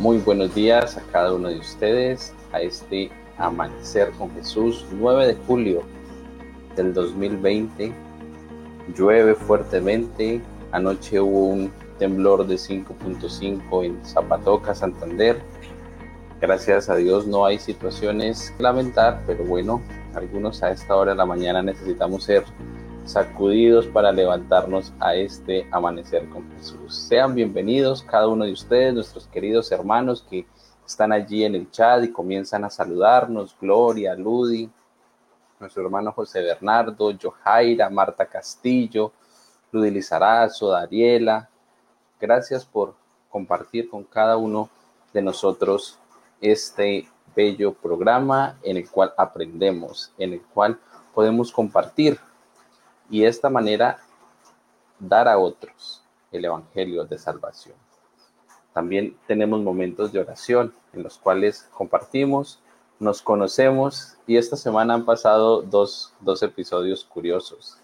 Muy buenos días a cada uno de ustedes a este Amanecer con Jesús 9 de julio del 2020. Llueve fuertemente. Anoche hubo un temblor de 5.5 en Zapatoca, Santander. Gracias a Dios no hay situaciones que lamentar, pero bueno, algunos a esta hora de la mañana necesitamos ser sacudidos para levantarnos a este amanecer con Jesús. Sean bienvenidos cada uno de ustedes, nuestros queridos hermanos que están allí en el chat y comienzan a saludarnos, Gloria, Ludi, nuestro hermano José Bernardo, Johaira, Marta Castillo, Ludi Lizarazo, Dariela. Gracias por compartir con cada uno de nosotros este bello programa en el cual aprendemos, en el cual podemos compartir y esta manera dar a otros el Evangelio de salvación. También tenemos momentos de oración en los cuales compartimos, nos conocemos y esta semana han pasado dos, episodios curiosos.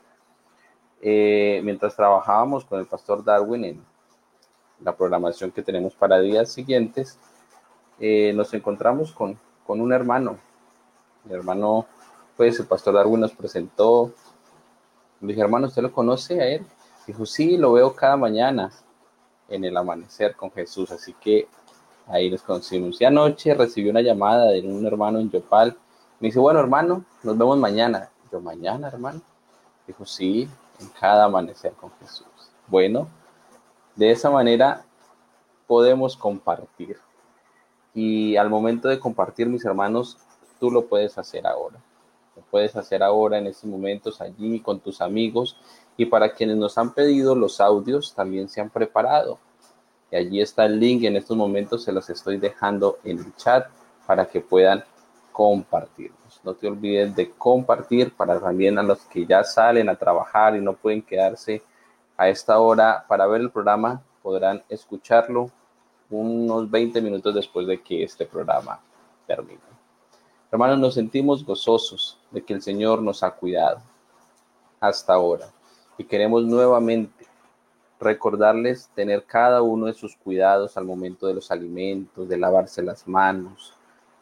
Eh, mientras trabajábamos con el pastor Darwin en la programación que tenemos para días siguientes, eh, nos encontramos con, con un hermano. El hermano, pues el pastor Darwin nos presentó le dije, hermano, ¿usted lo conoce a él? Dijo, sí, lo veo cada mañana en el amanecer con Jesús. Así que ahí les conocimos. Y anoche recibí una llamada de un hermano en Yopal. Me dice, bueno, hermano, nos vemos mañana. Yo, mañana, hermano. Dijo, sí, en cada amanecer con Jesús. Bueno, de esa manera podemos compartir. Y al momento de compartir, mis hermanos, tú lo puedes hacer ahora. Lo puedes hacer ahora en estos momentos allí con tus amigos y para quienes nos han pedido los audios también se han preparado. Y allí está el link, en estos momentos se los estoy dejando en el chat para que puedan compartirlos. No te olvides de compartir para también a los que ya salen a trabajar y no pueden quedarse a esta hora para ver el programa, podrán escucharlo unos 20 minutos después de que este programa termine. Hermanos, nos sentimos gozosos de que el Señor nos ha cuidado hasta ahora y queremos nuevamente recordarles tener cada uno de sus cuidados al momento de los alimentos, de lavarse las manos,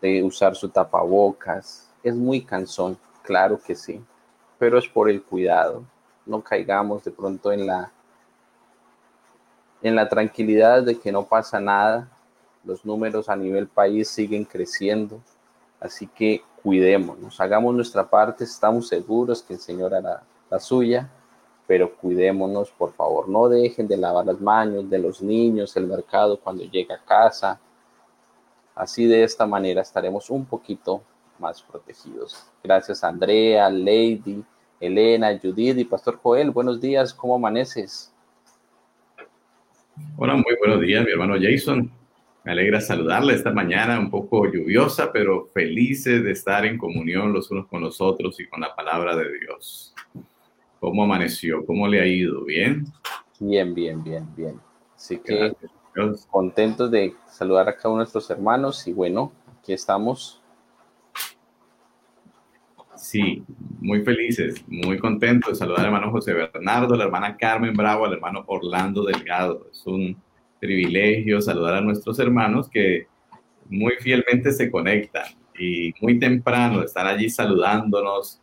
de usar su tapabocas. Es muy cansón, claro que sí, pero es por el cuidado. No caigamos de pronto en la en la tranquilidad de que no pasa nada. Los números a nivel país siguen creciendo Así que cuidémonos, hagamos nuestra parte, estamos seguros que el Señor hará la suya, pero cuidémonos, por favor, no dejen de lavar las manos de los niños, el mercado cuando llegue a casa. Así de esta manera estaremos un poquito más protegidos. Gracias Andrea, Lady, Elena, Judith y Pastor Joel. Buenos días, ¿cómo amaneces? Hola, muy buenos días, mi hermano Jason. Me alegra saludarle esta mañana un poco lluviosa, pero felices de estar en comunión los unos con los otros y con la palabra de Dios. ¿Cómo amaneció? ¿Cómo le ha ido? ¿Bien? Bien, bien, bien, bien. Así que contentos de saludar a cada uno de nuestros hermanos y bueno, aquí estamos. Sí, muy felices, muy contentos de saludar al hermano José Bernardo, a la hermana Carmen Bravo, al hermano Orlando Delgado. Es un privilegio saludar a nuestros hermanos que muy fielmente se conectan y muy temprano están allí saludándonos.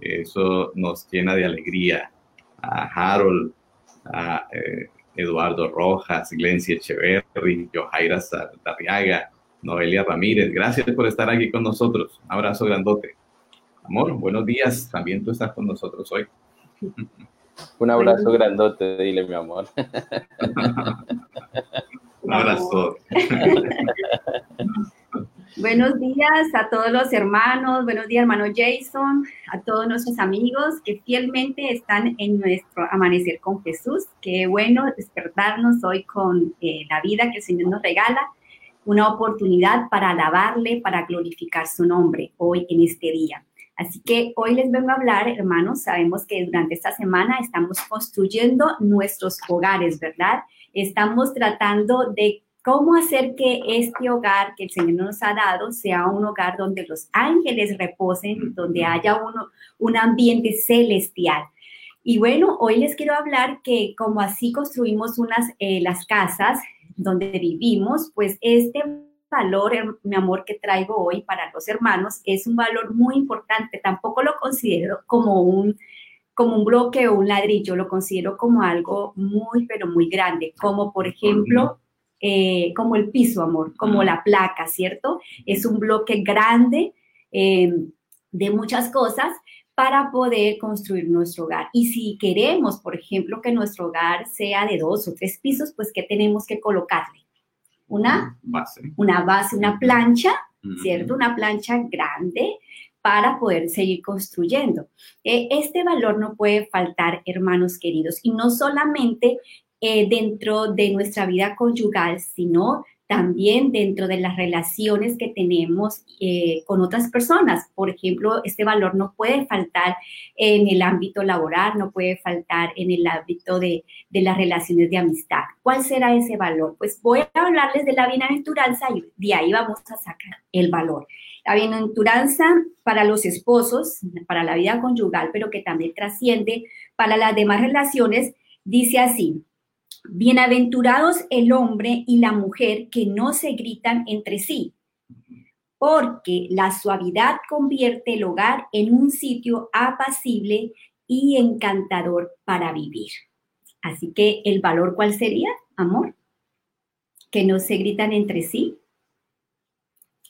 Eso nos llena de alegría. A Harold, a eh, Eduardo Rojas, Glencia Echeverry, Johaira Darriaga, Noelia Ramírez. Gracias por estar aquí con nosotros. Un abrazo grandote. Amor, buenos días. También tú estás con nosotros hoy. Un abrazo grandote, dile mi amor. Un abrazo. Buenos días a todos los hermanos, buenos días hermano Jason, a todos nuestros amigos que fielmente están en nuestro amanecer con Jesús. Qué bueno despertarnos hoy con eh, la vida que el Señor nos regala, una oportunidad para alabarle, para glorificar su nombre hoy en este día. Así que hoy les vengo a hablar, hermanos, sabemos que durante esta semana estamos construyendo nuestros hogares, ¿verdad? Estamos tratando de cómo hacer que este hogar que el Señor nos ha dado sea un hogar donde los ángeles reposen, donde haya uno, un ambiente celestial. Y bueno, hoy les quiero hablar que como así construimos unas, eh, las casas, donde vivimos, pues este valor, mi amor, que traigo hoy para los hermanos es un valor muy importante. Tampoco lo considero como un, como un bloque o un ladrillo, lo considero como algo muy, pero muy grande, como por ejemplo, eh, como el piso, amor, como la placa, ¿cierto? Es un bloque grande eh, de muchas cosas para poder construir nuestro hogar. Y si queremos, por ejemplo, que nuestro hogar sea de dos o tres pisos, pues ¿qué tenemos que colocarle? Una base, una, base, una plancha, ¿cierto? Una plancha grande para poder seguir construyendo. Eh, este valor no puede faltar, hermanos queridos, y no solamente eh, dentro de nuestra vida conyugal, sino también dentro de las relaciones que tenemos eh, con otras personas. Por ejemplo, este valor no puede faltar en el ámbito laboral, no puede faltar en el ámbito de, de las relaciones de amistad. ¿Cuál será ese valor? Pues voy a hablarles de la bienaventuranza y de ahí vamos a sacar el valor. La bienaventuranza para los esposos, para la vida conyugal, pero que también trasciende para las demás relaciones, dice así, Bienaventurados el hombre y la mujer que no se gritan entre sí, porque la suavidad convierte el hogar en un sitio apacible y encantador para vivir. Así que el valor, ¿cuál sería? Amor. Que no se gritan entre sí.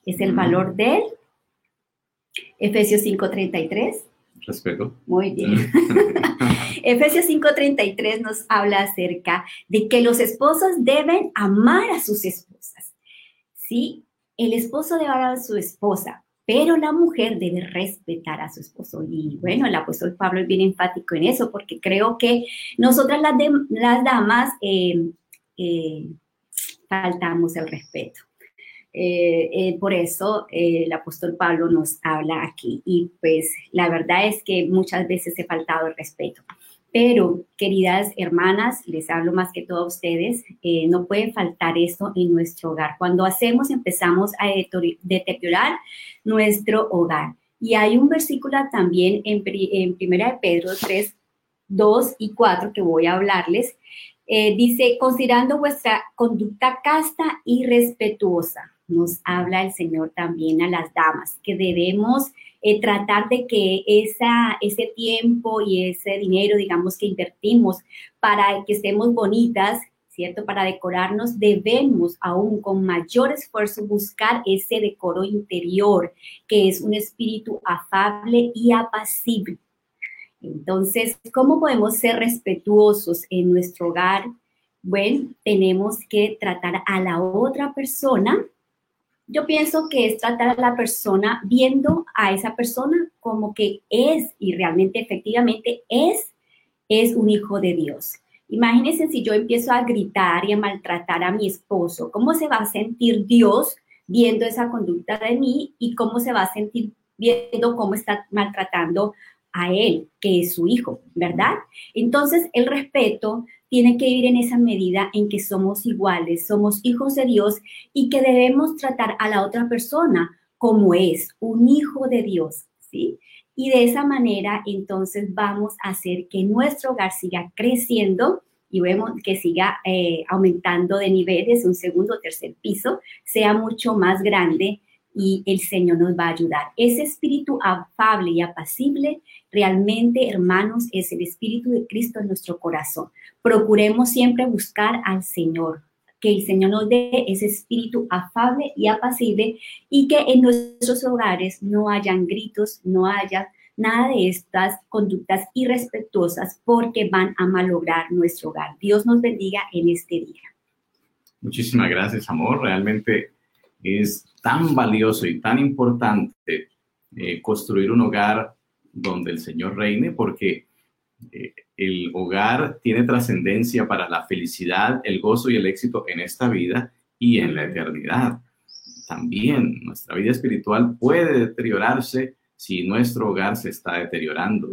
Es el valor del Efesios 5:33. Respeto. Muy bien. Efesios 5:33 nos habla acerca de que los esposos deben amar a sus esposas. Sí, el esposo debe amar a su esposa, pero la mujer debe respetar a su esposo. Y bueno, el apóstol Pablo es bien enfático en eso, porque creo que nosotras las, las damas eh, eh, faltamos el respeto. Eh, eh, por eso eh, el apóstol Pablo nos habla aquí. Y pues la verdad es que muchas veces he faltado el respeto. Pero, queridas hermanas, les hablo más que todo a ustedes, no puede faltar eso en nuestro hogar. Cuando hacemos, empezamos a deteriorar nuestro hogar. Y hay un versículo también en, en Primera de Pedro 3, 2 y 4 que voy a hablarles. dice, considerando vuestra conducta casta y respetuosa nos habla el Señor también a las damas, que debemos eh, tratar de que esa, ese tiempo y ese dinero, digamos, que invertimos para que estemos bonitas, ¿cierto? Para decorarnos, debemos aún con mayor esfuerzo buscar ese decoro interior, que es un espíritu afable y apacible. Entonces, ¿cómo podemos ser respetuosos en nuestro hogar? Bueno, tenemos que tratar a la otra persona yo pienso que es tratar a la persona viendo a esa persona como que es y realmente efectivamente es, es un hijo de Dios. Imagínense si yo empiezo a gritar y a maltratar a mi esposo, ¿cómo se va a sentir Dios viendo esa conducta de mí y cómo se va a sentir viendo cómo está maltratando a él, que es su hijo, ¿verdad? Entonces, el respeto tiene que ir en esa medida en que somos iguales, somos hijos de Dios y que debemos tratar a la otra persona como es, un hijo de Dios, ¿sí? Y de esa manera, entonces, vamos a hacer que nuestro hogar siga creciendo y vemos que siga eh, aumentando de niveles, un segundo tercer piso, sea mucho más grande y el Señor nos va a ayudar. Ese espíritu afable y apacible, realmente, hermanos, es el espíritu de Cristo en nuestro corazón. Procuremos siempre buscar al Señor, que el Señor nos dé ese espíritu afable y apacible y que en nuestros hogares no hayan gritos, no haya nada de estas conductas irrespetuosas porque van a malograr nuestro hogar. Dios nos bendiga en este día. Muchísimas gracias, amor. Realmente es tan valioso y tan importante eh, construir un hogar donde el Señor reine porque eh, el hogar tiene trascendencia para la felicidad, el gozo y el éxito en esta vida y en la eternidad. También nuestra vida espiritual puede deteriorarse si nuestro hogar se está deteriorando.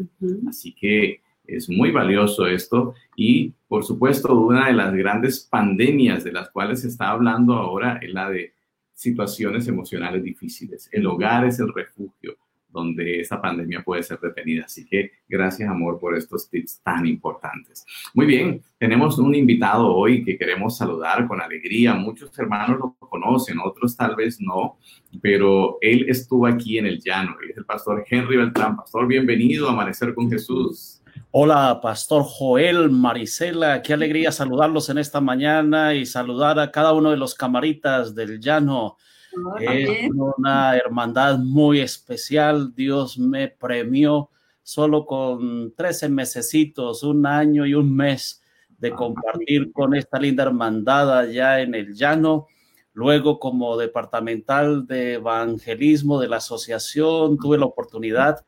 Así que es muy valioso esto y por supuesto una de las grandes pandemias de las cuales se está hablando ahora es la de situaciones emocionales difíciles. El hogar es el refugio donde esta pandemia puede ser detenida. Así que gracias, amor, por estos tips tan importantes. Muy bien, tenemos un invitado hoy que queremos saludar con alegría. Muchos hermanos lo conocen, otros tal vez no, pero él estuvo aquí en el llano. Él es el pastor Henry Beltrán. Pastor, bienvenido a Amanecer con Jesús. Hola, Pastor Joel, Marisela, qué alegría saludarlos en esta mañana y saludar a cada uno de los camaritas del llano. Es una hermandad muy especial. Dios me premió solo con 13 mesecitos, un año y un mes de ah, compartir con esta linda hermandad allá en el llano. Luego, como departamental de evangelismo de la asociación, tuve la oportunidad de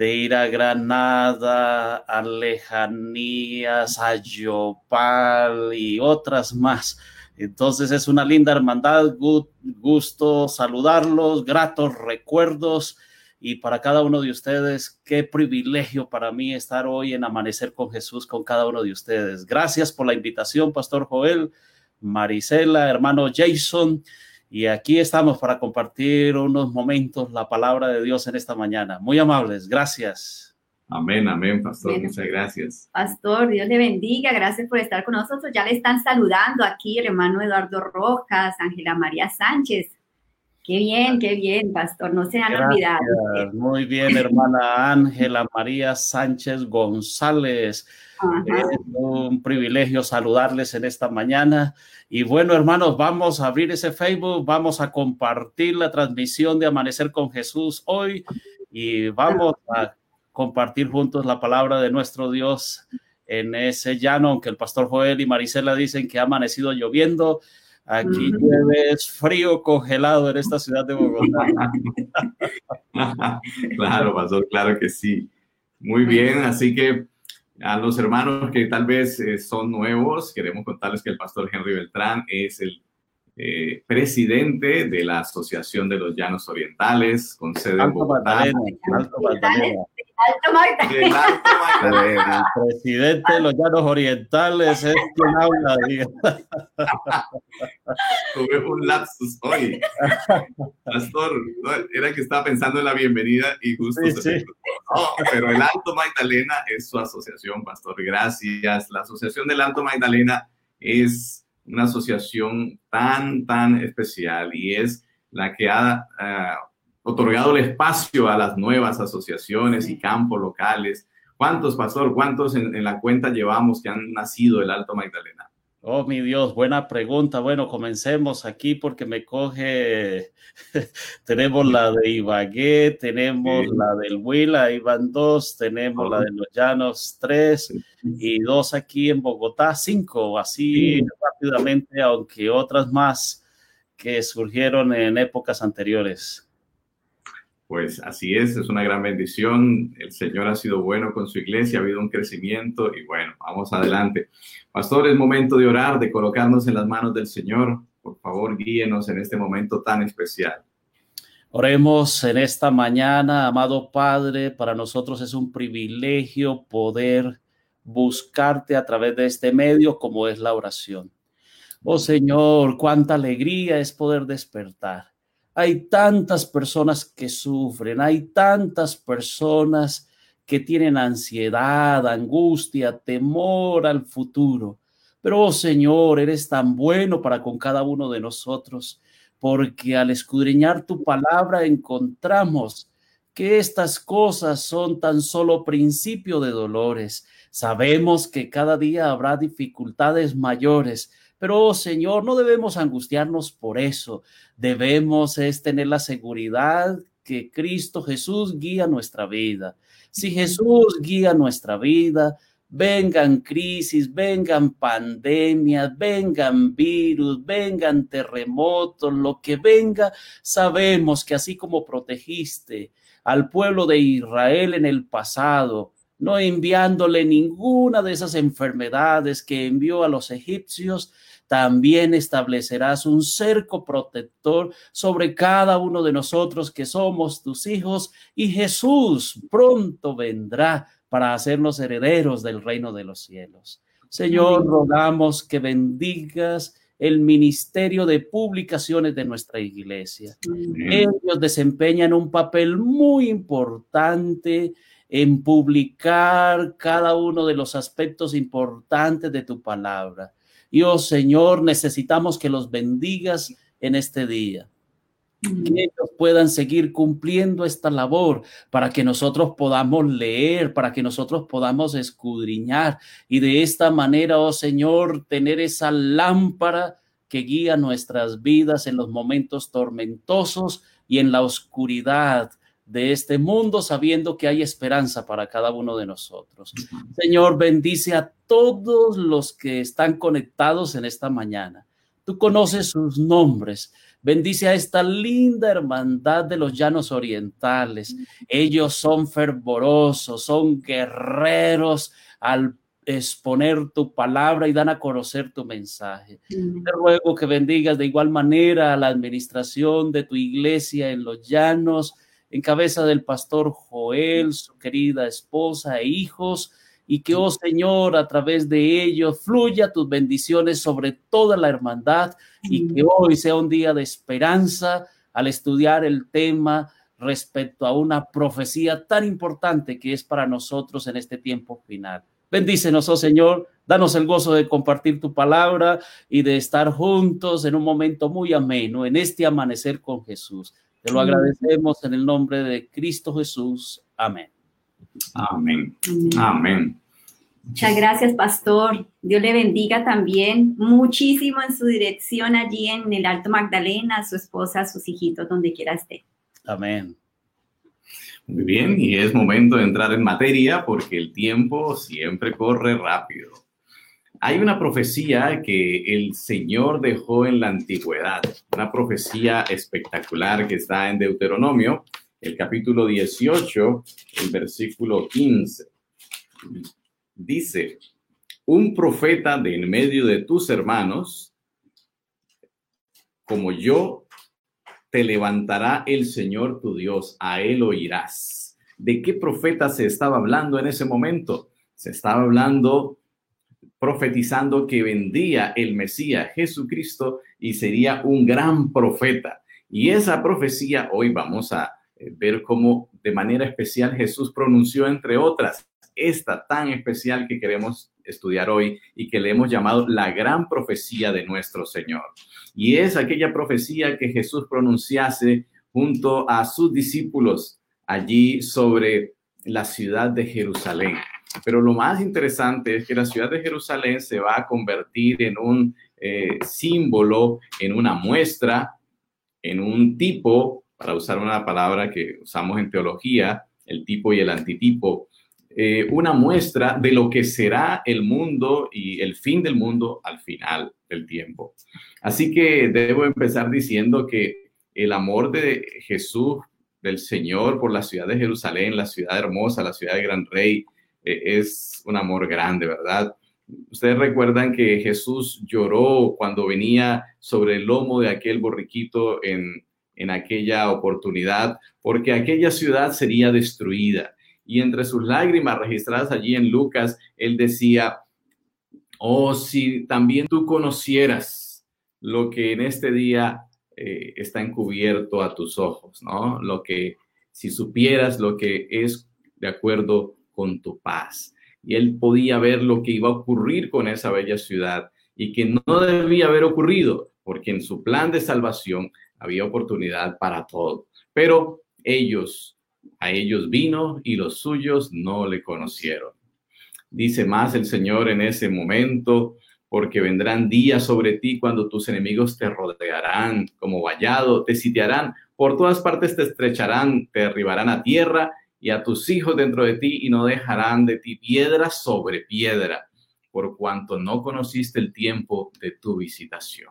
ir a Granada, a Lejanías, a Yopal y otras más. Entonces es una linda hermandad, gusto saludarlos, gratos recuerdos y para cada uno de ustedes, qué privilegio para mí estar hoy en Amanecer con Jesús con cada uno de ustedes. Gracias por la invitación, Pastor Joel, Marisela, hermano Jason. Y aquí estamos para compartir unos momentos la palabra de Dios en esta mañana. Muy amables, gracias. Amén, amén, pastor. Muchas gracias. Pastor, Dios le bendiga. Gracias por estar con nosotros. Ya le están saludando aquí el hermano Eduardo Rojas, Ángela María Sánchez. Qué bien, qué bien, pastor. No se han olvidado. Muy bien, hermana Ángela María Sánchez González. Es un privilegio saludarles en esta mañana. Y bueno, hermanos, vamos a abrir ese Facebook, vamos a compartir la transmisión de Amanecer con Jesús hoy y vamos a compartir juntos la palabra de nuestro Dios en ese llano, aunque el pastor Joel y Marisela dicen que ha amanecido lloviendo. Aquí llueve, es frío, congelado en esta ciudad de Bogotá. claro, pastor, claro que sí. Muy bien, así que a los hermanos que tal vez eh, son nuevos, queremos contarles que el pastor Henry Beltrán es el eh, presidente de la Asociación de los Llanos Orientales, con sede en Bogotá. Alto Magdalena. El presidente de los Llanos Orientales es quien habla. Tuve un lapsus hoy. Pastor, era que estaba pensando en la bienvenida y justo se pero el Alto Magdalena es su asociación, Pastor. Gracias. La Asociación del Alto Magdalena es una asociación tan, tan especial y es la que ha uh, otorgado el espacio a las nuevas asociaciones y campos locales. ¿Cuántos, pastor, cuántos en, en la cuenta llevamos que han nacido del Alto Magdalena? Oh, mi Dios, buena pregunta. Bueno, comencemos aquí porque me coge. tenemos la de Ibagué, tenemos la del Huila, ahí van dos, tenemos la de Los Llanos, tres, y dos aquí en Bogotá, cinco, así rápidamente, aunque otras más que surgieron en épocas anteriores. Pues así es, es una gran bendición. El Señor ha sido bueno con su iglesia, ha habido un crecimiento y bueno, vamos adelante. Pastor, es momento de orar, de colocarnos en las manos del Señor. Por favor, guíenos en este momento tan especial. Oremos en esta mañana, amado Padre, para nosotros es un privilegio poder buscarte a través de este medio como es la oración. Oh Señor, cuánta alegría es poder despertar hay tantas personas que sufren, hay tantas personas que tienen ansiedad, angustia, temor al futuro. Pero, oh Señor, eres tan bueno para con cada uno de nosotros, porque al escudriñar tu palabra encontramos que estas cosas son tan solo principio de dolores. Sabemos que cada día habrá dificultades mayores, pero, oh Señor, no debemos angustiarnos por eso. Debemos es tener la seguridad que Cristo Jesús guía nuestra vida. Si Jesús guía nuestra vida, vengan crisis, vengan pandemias, vengan virus, vengan terremotos, lo que venga, sabemos que así como protegiste al pueblo de Israel en el pasado, no enviándole ninguna de esas enfermedades que envió a los egipcios, también establecerás un cerco protector sobre cada uno de nosotros que somos tus hijos y Jesús pronto vendrá para hacernos herederos del reino de los cielos. Señor, rogamos que bendigas el ministerio de publicaciones de nuestra iglesia. Ellos desempeñan un papel muy importante en publicar cada uno de los aspectos importantes de tu palabra. Y oh Señor, necesitamos que los bendigas en este día. Que ellos puedan seguir cumpliendo esta labor para que nosotros podamos leer, para que nosotros podamos escudriñar y de esta manera, oh Señor, tener esa lámpara que guía nuestras vidas en los momentos tormentosos y en la oscuridad de este mundo, sabiendo que hay esperanza para cada uno de nosotros. Señor, bendice a todos los que están conectados en esta mañana. Tú conoces sus nombres. Bendice a esta linda hermandad de los llanos orientales. Ellos son fervorosos, son guerreros al exponer tu palabra y dan a conocer tu mensaje. Te ruego que bendigas de igual manera a la administración de tu iglesia en los llanos, en cabeza del pastor Joel, su querida esposa e hijos, y que, oh Señor, a través de ellos fluya tus bendiciones sobre toda la hermandad y que hoy sea un día de esperanza al estudiar el tema respecto a una profecía tan importante que es para nosotros en este tiempo final. Bendícenos, oh Señor, danos el gozo de compartir tu palabra y de estar juntos en un momento muy ameno, en este amanecer con Jesús. Te lo agradecemos en el nombre de Cristo Jesús. Amén. Amén. Amén. Muchas gracias, pastor. Dios le bendiga también muchísimo en su dirección allí en el Alto Magdalena, a su esposa, a sus hijitos, donde quiera esté. Amén. Muy bien, y es momento de entrar en materia porque el tiempo siempre corre rápido. Hay una profecía que el Señor dejó en la antigüedad, una profecía espectacular que está en Deuteronomio, el capítulo 18, el versículo 15. Dice, un profeta de en medio de tus hermanos, como yo, te levantará el Señor tu Dios, a él oirás. ¿De qué profeta se estaba hablando en ese momento? Se estaba hablando profetizando que vendría el Mesías Jesucristo y sería un gran profeta. Y esa profecía hoy vamos a eh, ver cómo de manera especial Jesús pronunció, entre otras, esta tan especial que queremos estudiar hoy y que le hemos llamado la gran profecía de nuestro Señor. Y es aquella profecía que Jesús pronunciase junto a sus discípulos allí sobre la ciudad de Jerusalén. Pero lo más interesante es que la ciudad de Jerusalén se va a convertir en un eh, símbolo, en una muestra, en un tipo, para usar una palabra que usamos en teología, el tipo y el antitipo, eh, una muestra de lo que será el mundo y el fin del mundo al final del tiempo. Así que debo empezar diciendo que el amor de Jesús, del Señor por la ciudad de Jerusalén, la ciudad hermosa, la ciudad de Gran Rey, eh, es un amor grande, ¿verdad? Ustedes recuerdan que Jesús lloró cuando venía sobre el lomo de aquel borriquito en, en aquella oportunidad, porque aquella ciudad sería destruida. Y entre sus lágrimas registradas allí en Lucas, él decía, oh, si también tú conocieras lo que en este día eh, está encubierto a tus ojos, ¿no? Lo que, si supieras lo que es de acuerdo con tu paz. Y él podía ver lo que iba a ocurrir con esa bella ciudad y que no debía haber ocurrido, porque en su plan de salvación había oportunidad para todo. Pero ellos, a ellos vino y los suyos no le conocieron. Dice más el Señor en ese momento, porque vendrán días sobre ti cuando tus enemigos te rodearán como vallado, te sitiarán, por todas partes te estrecharán, te derribarán a tierra y a tus hijos dentro de ti y no dejarán de ti piedra sobre piedra, por cuanto no conociste el tiempo de tu visitación.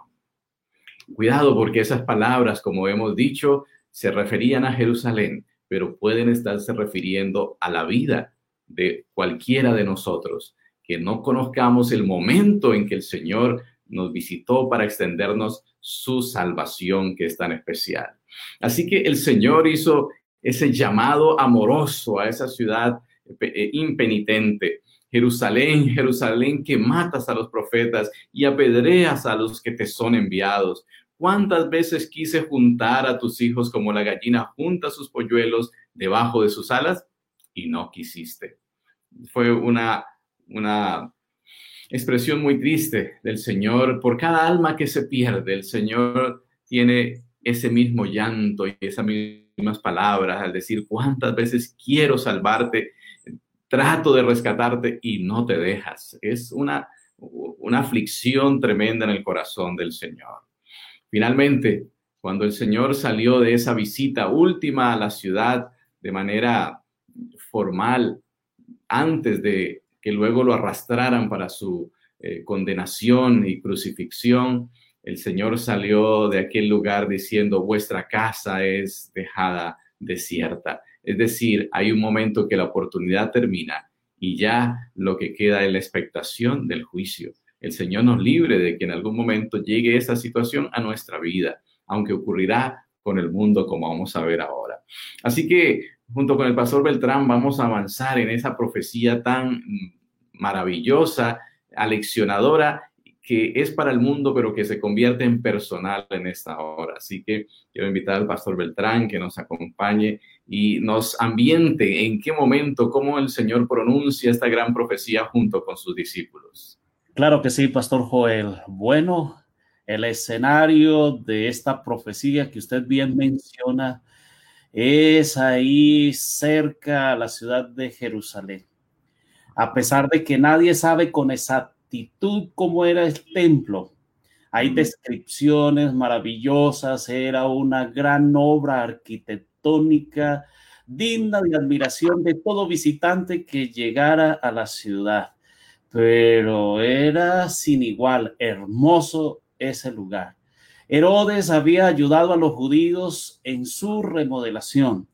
Cuidado porque esas palabras, como hemos dicho, se referían a Jerusalén, pero pueden estarse refiriendo a la vida de cualquiera de nosotros, que no conozcamos el momento en que el Señor nos visitó para extendernos su salvación que es tan especial. Así que el Señor hizo ese llamado amoroso a esa ciudad eh, impenitente. Jerusalén, Jerusalén, que matas a los profetas y apedreas a los que te son enviados. ¿Cuántas veces quise juntar a tus hijos como la gallina junta sus polluelos debajo de sus alas? Y no quisiste. Fue una, una expresión muy triste del Señor. Por cada alma que se pierde, el Señor tiene ese mismo llanto y esas palabras al decir cuántas veces quiero salvarte, trato de rescatarte y no te dejas. Es una, una aflicción tremenda en el corazón del Señor. Finalmente, cuando el Señor salió de esa visita última a la ciudad de manera formal, antes de que luego lo arrastraran para su eh, condenación y crucifixión, el Señor salió de aquel lugar diciendo, vuestra casa es dejada desierta. Es decir, hay un momento que la oportunidad termina y ya lo que queda es la expectación del juicio. El Señor nos libre de que en algún momento llegue esa situación a nuestra vida, aunque ocurrirá con el mundo como vamos a ver ahora. Así que junto con el pastor Beltrán vamos a avanzar en esa profecía tan maravillosa, aleccionadora que es para el mundo, pero que se convierte en personal en esta hora. Así que quiero invitar al pastor Beltrán que nos acompañe y nos ambiente en qué momento, cómo el Señor pronuncia esta gran profecía junto con sus discípulos. Claro que sí, pastor Joel. Bueno, el escenario de esta profecía que usted bien menciona es ahí cerca a la ciudad de Jerusalén. A pesar de que nadie sabe con exactitud cómo era el templo. Hay descripciones maravillosas, era una gran obra arquitectónica digna de admiración de todo visitante que llegara a la ciudad. Pero era sin igual, hermoso ese lugar. Herodes había ayudado a los judíos en su remodelación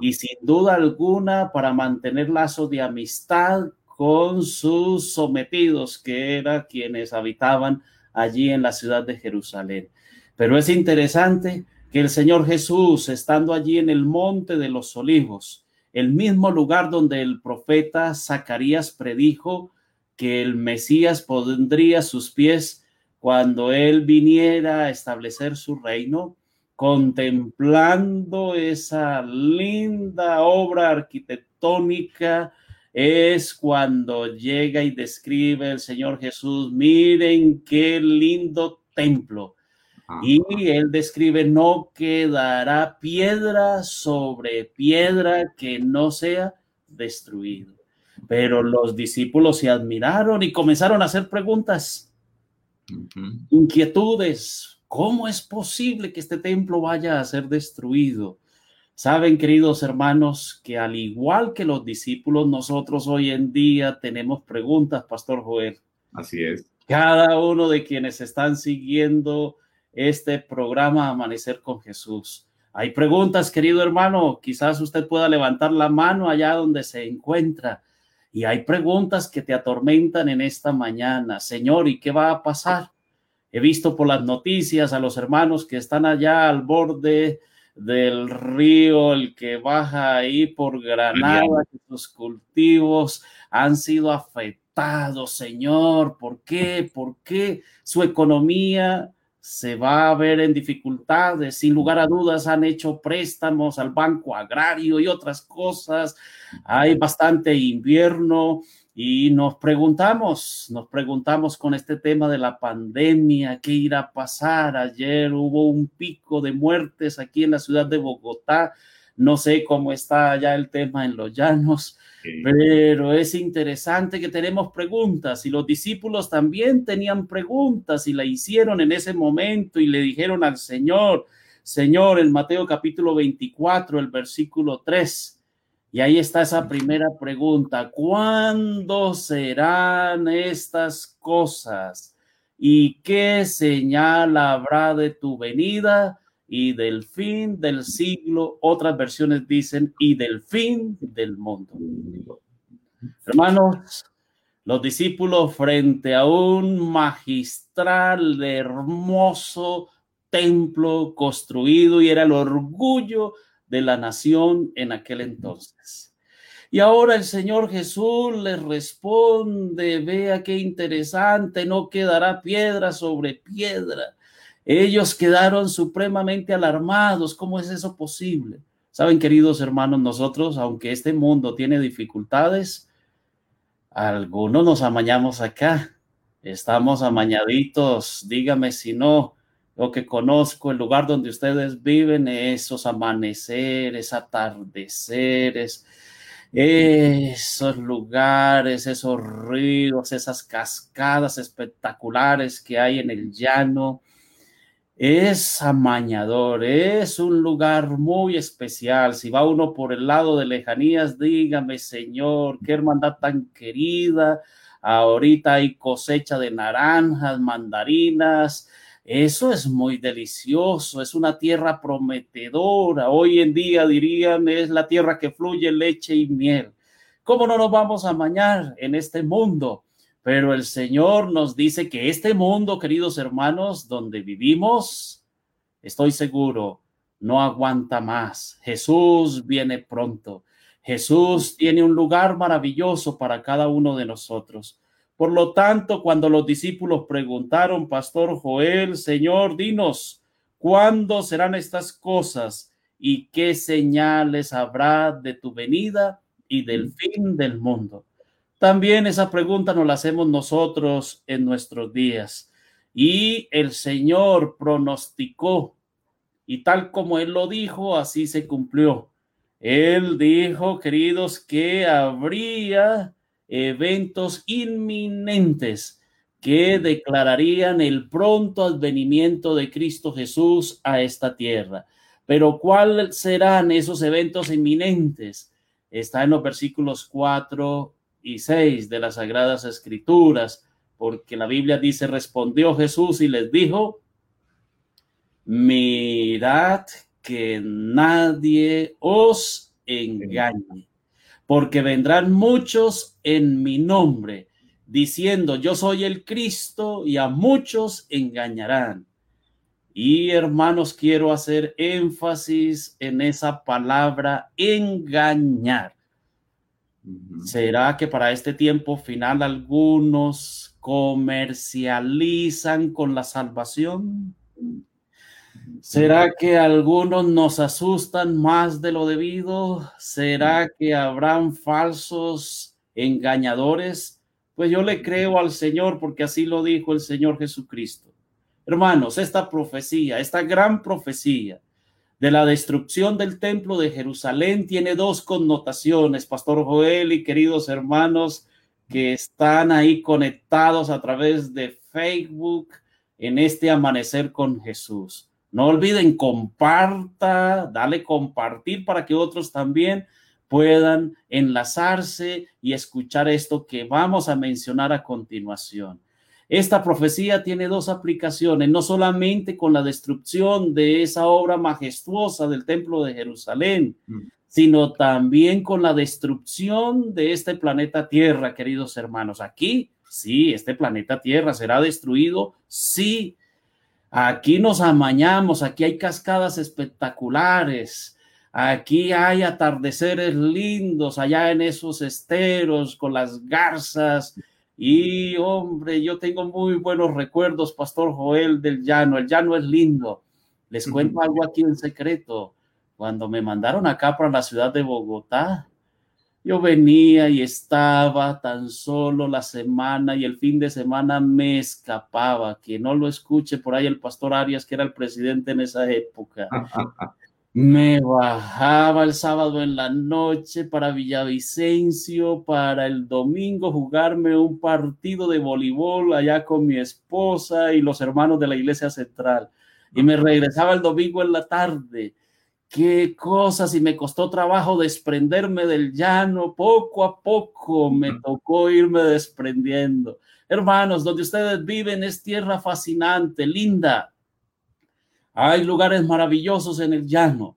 y sin duda alguna para mantener lazos de amistad con sus sometidos, que eran quienes habitaban allí en la ciudad de Jerusalén. Pero es interesante que el Señor Jesús, estando allí en el monte de los olivos, el mismo lugar donde el profeta Zacarías predijo que el Mesías pondría sus pies cuando él viniera a establecer su reino, contemplando esa linda obra arquitectónica es cuando llega y describe el Señor Jesús, miren qué lindo templo. Y él describe, no quedará piedra sobre piedra que no sea destruido. Pero los discípulos se admiraron y comenzaron a hacer preguntas, inquietudes. ¿Cómo es posible que este templo vaya a ser destruido? Saben, queridos hermanos, que al igual que los discípulos, nosotros hoy en día tenemos preguntas, Pastor Joel. Así es. Cada uno de quienes están siguiendo este programa Amanecer con Jesús. Hay preguntas, querido hermano. Quizás usted pueda levantar la mano allá donde se encuentra. Y hay preguntas que te atormentan en esta mañana. Señor, ¿y qué va a pasar? He visto por las noticias a los hermanos que están allá al borde del río, el que baja ahí por Granada, que sus cultivos han sido afectados, Señor. ¿Por qué? ¿Por qué su economía se va a ver en dificultades? Sin lugar a dudas han hecho préstamos al Banco Agrario y otras cosas. Hay bastante invierno y nos preguntamos, nos preguntamos con este tema de la pandemia, ¿qué irá a pasar? Ayer hubo un pico de muertes aquí en la ciudad de Bogotá. No sé cómo está ya el tema en los llanos, pero es interesante que tenemos preguntas y los discípulos también tenían preguntas y la hicieron en ese momento y le dijeron al Señor, Señor, en Mateo capítulo 24, el versículo 3, y ahí está esa primera pregunta. ¿Cuándo serán estas cosas? ¿Y qué señal habrá de tu venida y del fin del siglo? Otras versiones dicen, y del fin del mundo. Hermanos, los discípulos frente a un magistral, hermoso templo construido y era el orgullo de la nación en aquel entonces. Y ahora el Señor Jesús les responde, vea qué interesante, no quedará piedra sobre piedra. Ellos quedaron supremamente alarmados. ¿Cómo es eso posible? Saben, queridos hermanos, nosotros, aunque este mundo tiene dificultades, algunos nos amañamos acá. Estamos amañaditos. Dígame si no, lo que conozco, el lugar donde ustedes viven, esos amaneceres, atardeceres, esos lugares, esos ríos, esas cascadas espectaculares que hay en el llano es amañador, es un lugar muy especial. Si va uno por el lado de lejanías, dígame, Señor, qué hermandad tan querida. Ahorita hay cosecha de naranjas, mandarinas. Eso es muy delicioso, es una tierra prometedora. Hoy en día dirían es la tierra que fluye leche y miel. ¿Cómo no nos vamos a amañar en este mundo? Pero el Señor nos dice que este mundo, queridos hermanos, donde vivimos, estoy seguro, no aguanta más. Jesús viene pronto. Jesús tiene un lugar maravilloso para cada uno de nosotros. Por lo tanto, cuando los discípulos preguntaron, Pastor Joel, Señor, dinos, ¿cuándo serán estas cosas y qué señales habrá de tu venida y del fin del mundo? También esa pregunta nos la hacemos nosotros en nuestros días. Y el Señor pronosticó, y tal como Él lo dijo, así se cumplió. Él dijo, queridos, que habría eventos inminentes que declararían el pronto advenimiento de Cristo Jesús a esta tierra. Pero ¿cuáles serán esos eventos inminentes? Está en los versículos 4 y 6 de las Sagradas Escrituras, porque la Biblia dice, respondió Jesús y les dijo, mirad que nadie os engañe, porque vendrán muchos en mi nombre, diciendo, yo soy el Cristo, y a muchos engañarán. Y hermanos, quiero hacer énfasis en esa palabra engañar. ¿Será que para este tiempo final algunos comercializan con la salvación? ¿Será que algunos nos asustan más de lo debido? ¿Será que habrán falsos engañadores? Pues yo le creo al Señor porque así lo dijo el Señor Jesucristo. Hermanos, esta profecía, esta gran profecía, de la destrucción del templo de Jerusalén tiene dos connotaciones, Pastor Joel y queridos hermanos que están ahí conectados a través de Facebook en este amanecer con Jesús. No olviden, comparta, dale compartir para que otros también puedan enlazarse y escuchar esto que vamos a mencionar a continuación. Esta profecía tiene dos aplicaciones, no solamente con la destrucción de esa obra majestuosa del templo de Jerusalén, mm. sino también con la destrucción de este planeta Tierra, queridos hermanos. Aquí, sí, este planeta Tierra será destruido, sí. Aquí nos amañamos, aquí hay cascadas espectaculares, aquí hay atardeceres lindos allá en esos esteros con las garzas y hombre, yo tengo muy buenos recuerdos, Pastor Joel del Llano. El Llano es lindo. Les cuento algo aquí en secreto. Cuando me mandaron acá para la ciudad de Bogotá, yo venía y estaba tan solo la semana y el fin de semana me escapaba. Que no lo escuche por ahí el pastor Arias, que era el presidente en esa época. Me bajaba el sábado en la noche para Villavicencio, para el domingo jugarme un partido de voleibol allá con mi esposa y los hermanos de la iglesia central. Y me regresaba el domingo en la tarde. Qué cosas y me costó trabajo desprenderme del llano. Poco a poco me tocó irme desprendiendo. Hermanos, donde ustedes viven es tierra fascinante, linda hay lugares maravillosos en el llano.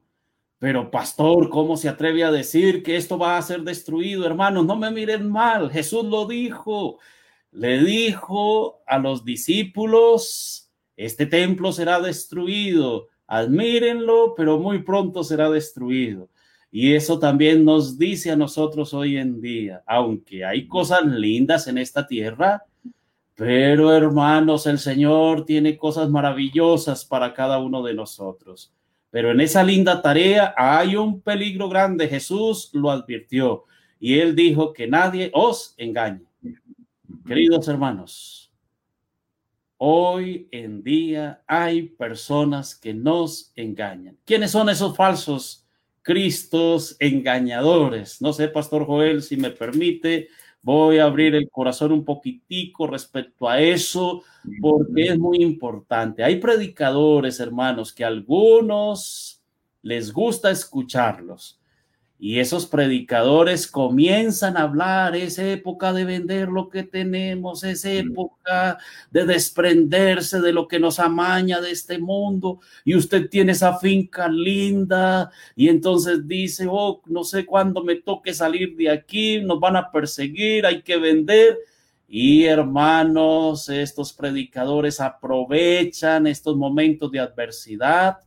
Pero pastor, ¿cómo se atreve a decir que esto va a ser destruido? Hermanos, no me miren mal. Jesús lo dijo. Le dijo a los discípulos, este templo será destruido. Admírenlo, pero muy pronto será destruido. Y eso también nos dice a nosotros hoy en día, aunque hay cosas lindas en esta tierra, pero hermanos, el Señor tiene cosas maravillosas para cada uno de nosotros. Pero en esa linda tarea hay un peligro grande. Jesús lo advirtió y él dijo que nadie os engañe. Queridos hermanos, hoy en día hay personas que nos engañan. ¿Quiénes son esos falsos Cristos engañadores? No sé, Pastor Joel, si me permite, voy a abrir el corazón un poquitico respecto a eso, porque es muy importante. Hay predicadores, hermanos, que a algunos les gusta escucharlos, y esos predicadores comienzan a hablar, esa época de vender lo que tenemos, esa época de desprenderse de lo que nos amaña de este mundo. Y usted tiene esa finca linda y entonces dice, oh, no sé cuándo me toque salir de aquí, nos van a perseguir, hay que vender. Y hermanos, estos predicadores aprovechan estos momentos de adversidad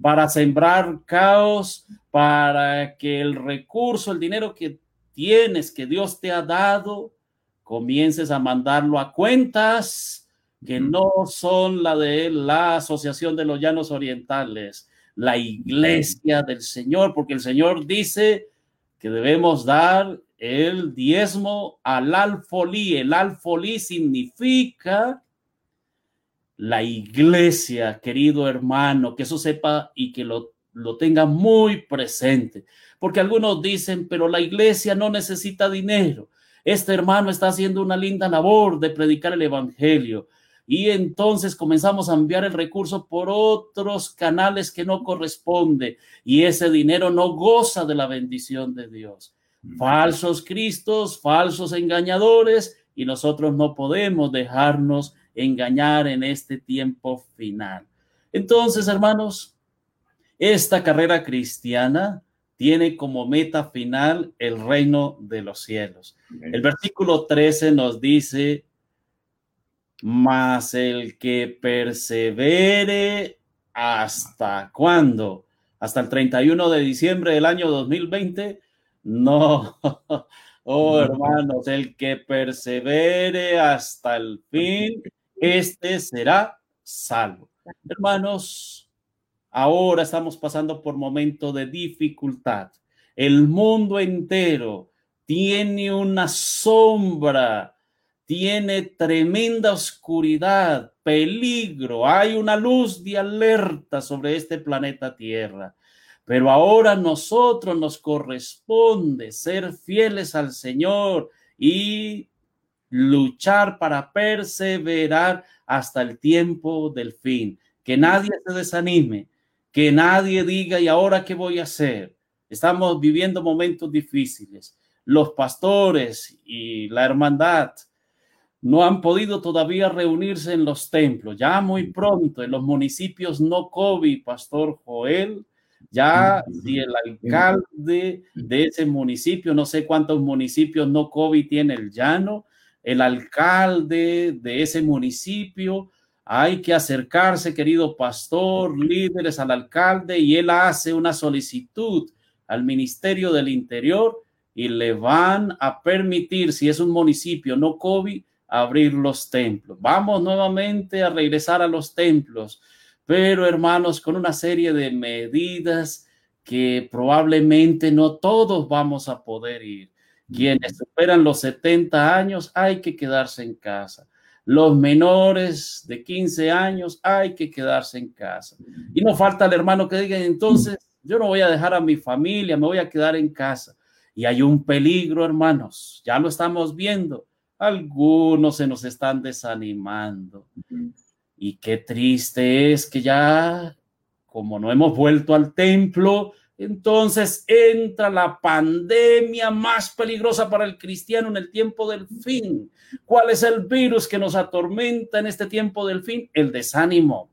para sembrar caos, para que el recurso, el dinero que tienes, que Dios te ha dado, comiences a mandarlo a cuentas que no son la de la Asociación de los Llanos Orientales, la iglesia del Señor, porque el Señor dice que debemos dar el diezmo al alfolí. El alfolí significa la iglesia, querido hermano, que eso sepa y que lo, lo tenga muy presente. Porque algunos dicen, pero la iglesia no necesita dinero. Este hermano está haciendo una linda labor de predicar el evangelio. Y entonces comenzamos a enviar el recurso por otros canales que no corresponde y ese dinero no goza de la bendición de Dios. Falsos cristos, falsos engañadores y nosotros no podemos dejarnos engañar en este tiempo final. Entonces, hermanos, esta carrera cristiana tiene como meta final el reino de los cielos. El versículo 13 nos dice, mas el que persevere hasta cuándo? Hasta el 31 de diciembre del año 2020. No, oh hermanos, el que persevere hasta el fin este será salvo. Hermanos, ahora estamos pasando por momento de dificultad. El mundo entero tiene una sombra, tiene tremenda oscuridad, peligro, hay una luz de alerta sobre este planeta Tierra. Pero ahora nosotros nos corresponde ser fieles al Señor y luchar para perseverar hasta el tiempo del fin. Que nadie se desanime, que nadie diga, ¿y ahora qué voy a hacer? Estamos viviendo momentos difíciles. Los pastores y la hermandad no han podido todavía reunirse en los templos. Ya muy pronto en los municipios no COVID, Pastor Joel, ya si el alcalde de ese municipio, no sé cuántos municipios no COVID tiene el llano, el alcalde de ese municipio. Hay que acercarse, querido pastor, líderes al alcalde y él hace una solicitud al Ministerio del Interior y le van a permitir, si es un municipio no COVID, abrir los templos. Vamos nuevamente a regresar a los templos, pero hermanos, con una serie de medidas que probablemente no todos vamos a poder ir. Quienes superan los 70 años hay que quedarse en casa. Los menores de 15 años hay que quedarse en casa. Y no falta el hermano que diga, entonces yo no voy a dejar a mi familia, me voy a quedar en casa. Y hay un peligro, hermanos, ya lo estamos viendo. Algunos se nos están desanimando. Y qué triste es que ya, como no hemos vuelto al templo, entonces entra la pandemia más peligrosa para el cristiano en el tiempo del fin. ¿Cuál es el virus que nos atormenta en este tiempo del fin? El desánimo.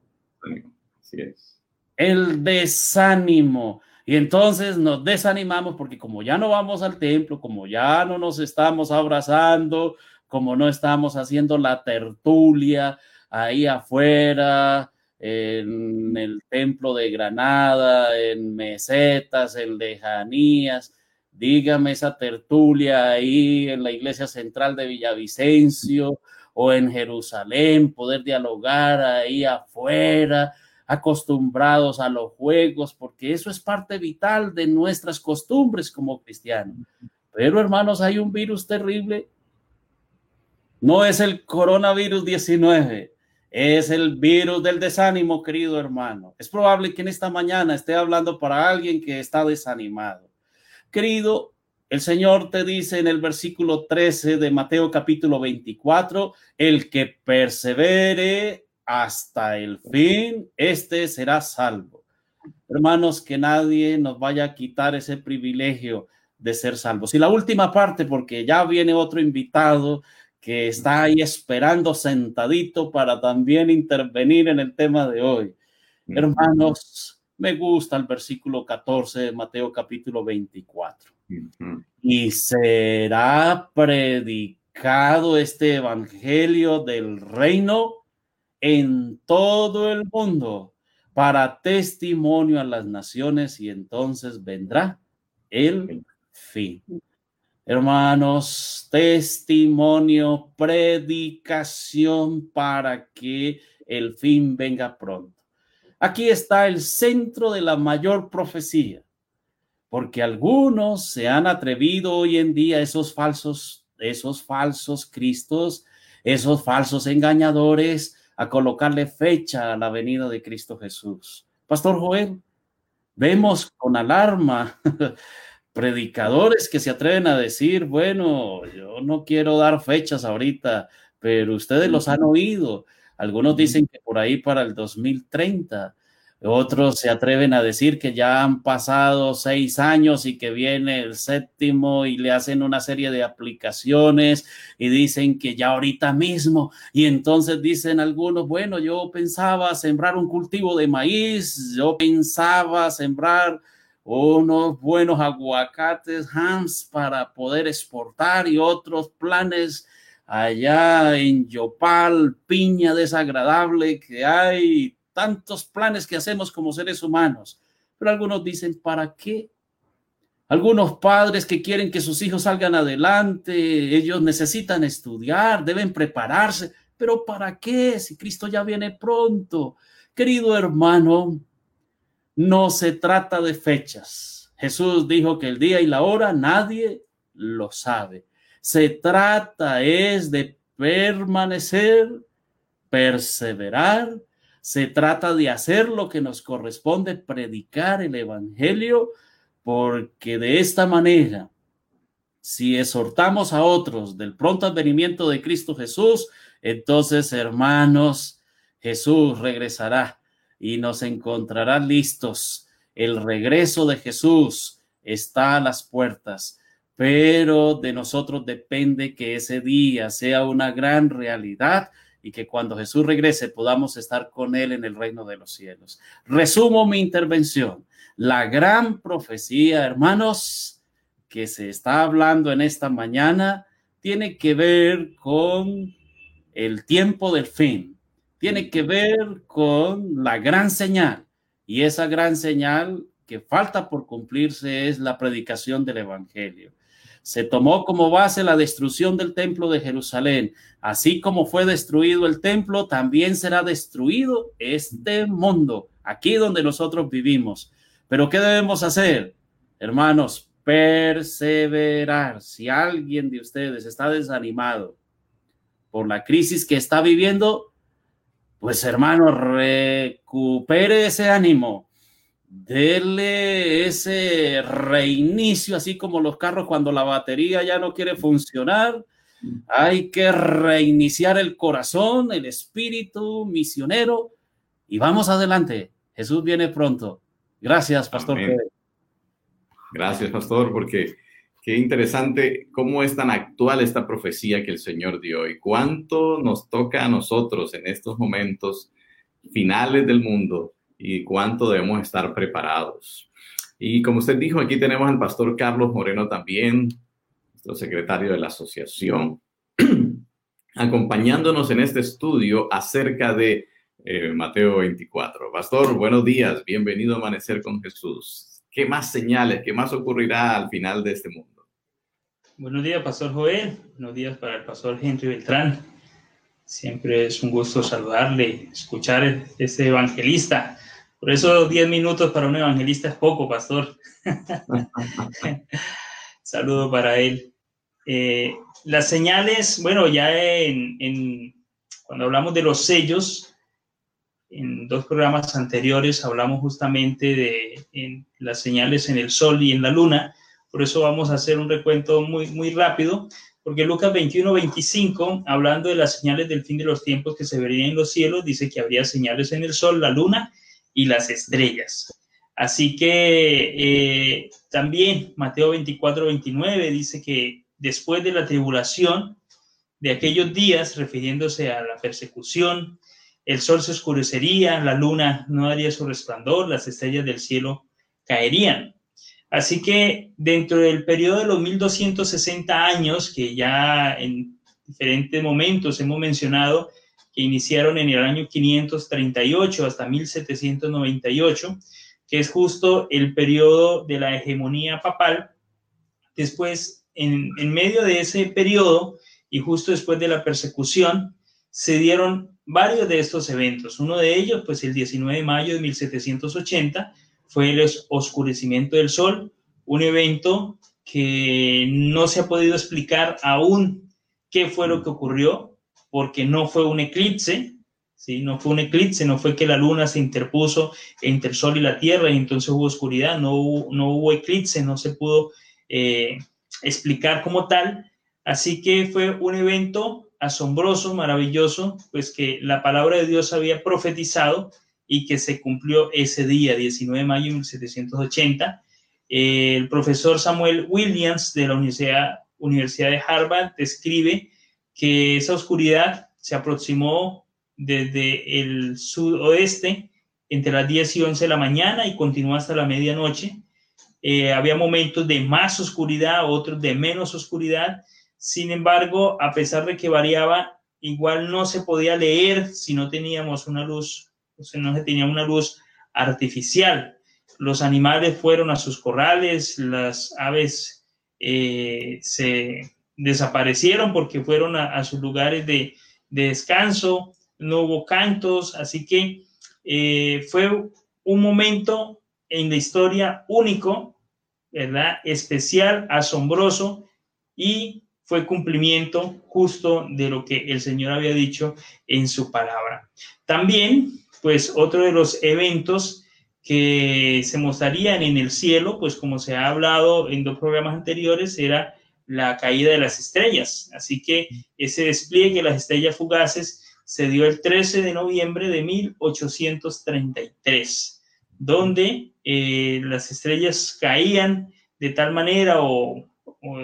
Así es. El desánimo. Y entonces nos desanimamos porque como ya no vamos al templo, como ya no nos estamos abrazando, como no estamos haciendo la tertulia ahí afuera, en el templo de Granada, en mesetas, en lejanías. Dígame esa tertulia ahí en la iglesia central de Villavicencio o en Jerusalén, poder dialogar ahí afuera, acostumbrados a los juegos, porque eso es parte vital de nuestras costumbres como cristianos. Pero hermanos, hay un virus terrible. No es el coronavirus 19, es el virus del desánimo, querido hermano. Es probable que en esta mañana esté hablando para alguien que está desanimado. Querido, el Señor te dice en el versículo 13 de Mateo capítulo 24, el que persevere hasta el fin, este será salvo. Hermanos, que nadie nos vaya a quitar ese privilegio de ser salvos. Y la última parte, porque ya viene otro invitado que está ahí esperando sentadito para también intervenir en el tema de hoy. Hermanos, me gusta el versículo 14 de Mateo capítulo 24. Y será predicado este evangelio del reino en todo el mundo para testimonio a las naciones y entonces vendrá el fin. Hermanos, testimonio, predicación para que el fin venga pronto. Aquí está el centro de la mayor profecía, porque algunos se han atrevido hoy en día, esos falsos, esos falsos Cristos, esos falsos engañadores, a colocarle fecha a la venida de Cristo Jesús. Pastor Joel, vemos con alarma predicadores que se atreven a decir, bueno, yo no quiero dar fechas ahorita, pero ustedes los han oído. Algunos dicen que por ahí para el 2030. Otros se atreven a decir que ya han pasado seis años y que viene el séptimo y le hacen una serie de aplicaciones y dicen que ya ahorita mismo. Y entonces dicen algunos, bueno, yo pensaba sembrar un cultivo de maíz, yo pensaba sembrar unos buenos aguacates Hams para poder exportar y otros planes allá en Yopal, piña desagradable que hay, tantos planes que hacemos como seres humanos. Pero algunos dicen, ¿para qué? Algunos padres que quieren que sus hijos salgan adelante, ellos necesitan estudiar, deben prepararse, pero ¿para qué si Cristo ya viene pronto? Querido hermano, no se trata de fechas. Jesús dijo que el día y la hora nadie lo sabe. Se trata es de permanecer, perseverar. Se trata de hacer lo que nos corresponde, predicar el Evangelio, porque de esta manera, si exhortamos a otros del pronto advenimiento de Cristo Jesús, entonces, hermanos, Jesús regresará y nos encontrarán listos. El regreso de Jesús está a las puertas, pero de nosotros depende que ese día sea una gran realidad y que cuando Jesús regrese podamos estar con Él en el reino de los cielos. Resumo mi intervención. La gran profecía, hermanos, que se está hablando en esta mañana, tiene que ver con el tiempo del fin, tiene que ver con la gran señal. Y esa gran señal que falta por cumplirse es la predicación del Evangelio. Se tomó como base la destrucción del templo de Jerusalén. Así como fue destruido el templo, también será destruido este mundo, aquí donde nosotros vivimos. Pero ¿qué debemos hacer? Hermanos, perseverar. Si alguien de ustedes está desanimado por la crisis que está viviendo, pues hermano, recupere ese ánimo, dele ese reinicio, así como los carros cuando la batería ya no quiere funcionar. Hay que reiniciar el corazón, el espíritu misionero y vamos adelante. Jesús viene pronto. Gracias, Pastor. Gracias, Pastor, porque Qué interesante cómo es tan actual esta profecía que el Señor dio y cuánto nos toca a nosotros en estos momentos finales del mundo y cuánto debemos estar preparados. Y como usted dijo, aquí tenemos al pastor Carlos Moreno también, nuestro secretario de la asociación, acompañándonos en este estudio acerca de eh, Mateo 24. Pastor, buenos días, bienvenido a Amanecer con Jesús. ¿Qué más señales, qué más ocurrirá al final de este mundo? Buenos días, Pastor Joel. Buenos días para el Pastor Henry Beltrán. Siempre es un gusto saludarle, escuchar este evangelista. Por eso 10 minutos para un evangelista es poco, Pastor. Saludo para él. Eh, las señales, bueno, ya en, cuando hablamos de los sellos, en dos programas anteriores hablamos justamente de las señales en el sol y en la luna. Por eso vamos a hacer un recuento muy, muy rápido, porque Lucas 21, 25, hablando de las señales del fin de los tiempos que se verían en los cielos, dice que habría señales en el sol, la luna y las estrellas. Así que eh, también Mateo 24, 29 dice que después de la tribulación de aquellos días, refiriéndose a la persecución, el sol se oscurecería, la luna no daría su resplandor, las estrellas del cielo caerían. Así que dentro del periodo de los 1260 años, que ya en diferentes momentos hemos mencionado, que iniciaron en el año 538 hasta 1798, que es justo el periodo de la hegemonía papal. Después, en, medio de ese periodo y justo después de la persecución, se dieron varios de estos eventos. Uno de ellos, pues el 19 de mayo de 1780, fue el oscurecimiento del sol, un evento que no se ha podido explicar aún qué fue lo que ocurrió, porque no fue un eclipse, ¿sí? No fue un eclipse, no fue que la luna se interpuso entre el sol y la tierra y entonces hubo oscuridad, no hubo, no hubo eclipse, no se pudo eh, explicar como tal. Así que fue un evento asombroso, maravilloso, pues que la palabra de Dios había profetizado y que se cumplió ese día, 19 de mayo de 1780. el profesor Samuel Williams de la Universidad, Universidad de Harvard describe que esa oscuridad se aproximó desde el sudoeste entre las 10 y 11 de la mañana y continuó hasta la medianoche. Eh, había momentos de más oscuridad, otros de menos oscuridad. Sin embargo, a pesar de que variaba, igual no se podía leer si no teníamos una luz, sea, no se tenía una luz artificial. Los animales fueron a sus corrales, las aves eh, se desaparecieron porque fueron a, sus lugares de, descanso, no hubo cantos, así que eh, fue un momento en la historia único, ¿verdad? Especial, asombroso y fue cumplimiento justo de lo que el Señor había dicho en su palabra. También, pues otro de los eventos que se mostrarían en el cielo, pues como se ha hablado en dos programas anteriores, era la caída de las estrellas. Así que ese despliegue de las estrellas fugaces se dio el 13 de noviembre de 1833, donde eh, las estrellas caían de tal manera o,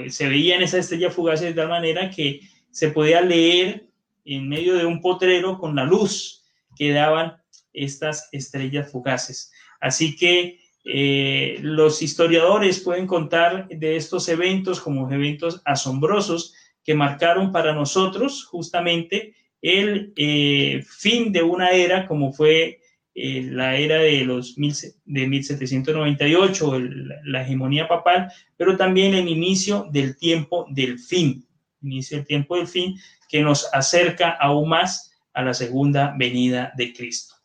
se veían esas estrellas fugaces de tal manera que se podía leer en medio de un potrero con la luz que daban estas estrellas fugaces. Así que eh, los historiadores pueden contar de estos eventos como eventos asombrosos que marcaron para nosotros justamente el eh, fin de una era como fue eh, la era de los de 1798, la hegemonía papal, pero también el inicio del tiempo del fin, inicio del tiempo del fin que nos acerca aún más a la segunda venida de Cristo.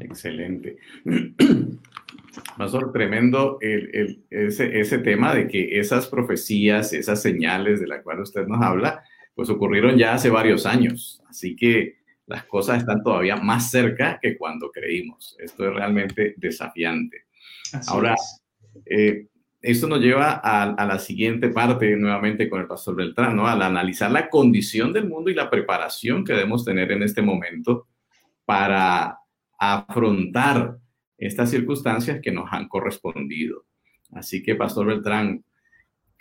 Excelente. Pastor, tremendo el, ese, ese, tema de que esas profecías, esas señales de las cuales usted nos habla, pues ocurrieron ya hace varios años. Así que las cosas están todavía más cerca que cuando creímos. Esto es realmente desafiante. Ahora, eh, esto nos lleva a, a, la siguiente parte nuevamente con el pastor Beltrán, ¿no? Al analizar la condición del mundo y la preparación que debemos tener en este momento para afrontar estas circunstancias que nos han correspondido. Así que, Pastor Beltrán,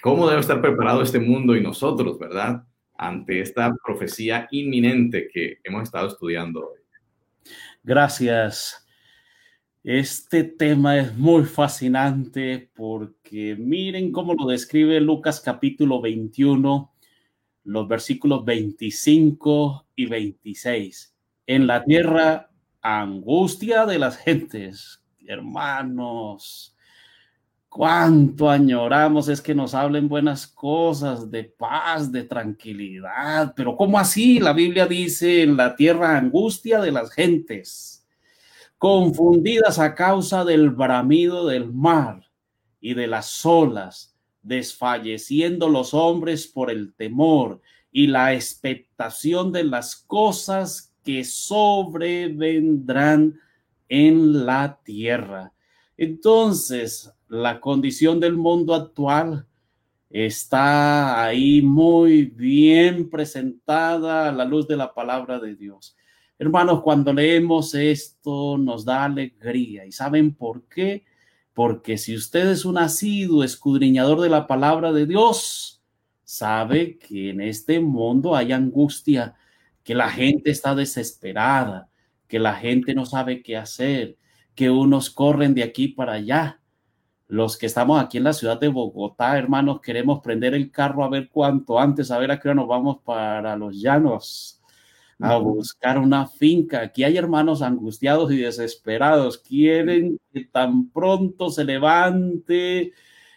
¿cómo debe estar preparado este mundo y nosotros, verdad, ante esta profecía inminente que hemos estado estudiando hoy? Gracias. Este tema es muy fascinante porque miren cómo lo describe Lucas capítulo 21 los versículos 25 y 26. En la tierra, angustia de las gentes, hermanos. Cuánto añoramos es que nos hablen buenas cosas, de paz, de tranquilidad, pero ¿cómo así? La Biblia dice en la tierra angustia de las gentes, confundidas a causa del bramido del mar y de las olas, desfalleciendo los hombres por el temor y la expectación de las cosas que sobrevendrán en la tierra. Entonces, la condición del mundo actual está ahí muy bien presentada a la luz de la palabra de Dios. Hermanos, cuando leemos esto nos da alegría. ¿Y saben por qué? Porque si usted es un asiduo escudriñador de la palabra de Dios, sabe que en este mundo hay angustia, que la gente está desesperada, que la gente no sabe qué hacer, que unos corren de aquí para allá. Los que estamos aquí en la ciudad de Bogotá, hermanos, queremos prender el carro a ver cuánto antes, a ver a qué hora nos vamos para los llanos a buscar una finca. Aquí hay hermanos angustiados y desesperados. Quieren que tan pronto se levante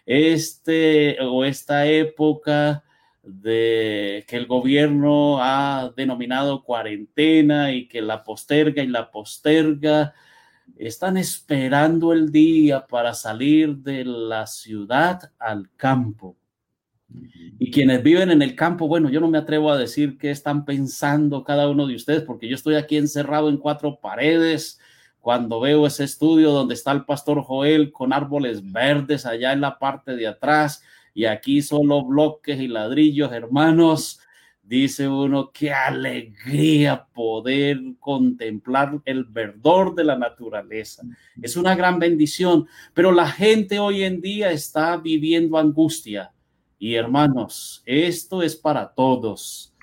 este o esta época de que el gobierno ha denominado cuarentena y que la posterga y la posterga. Están esperando el día para salir de la ciudad al campo y quienes viven en el campo, bueno, yo no me atrevo a decir qué están pensando cada uno de ustedes, porque yo estoy aquí encerrado en cuatro paredes. Cuando veo ese estudio donde está el pastor Joel con árboles verdes allá en la parte de atrás y aquí solo bloques y ladrillos, hermanos, dice uno, qué alegría poder contemplar el verdor de la naturaleza. Es una gran bendición, pero la gente hoy en día está viviendo angustia y hermanos, esto es para todos.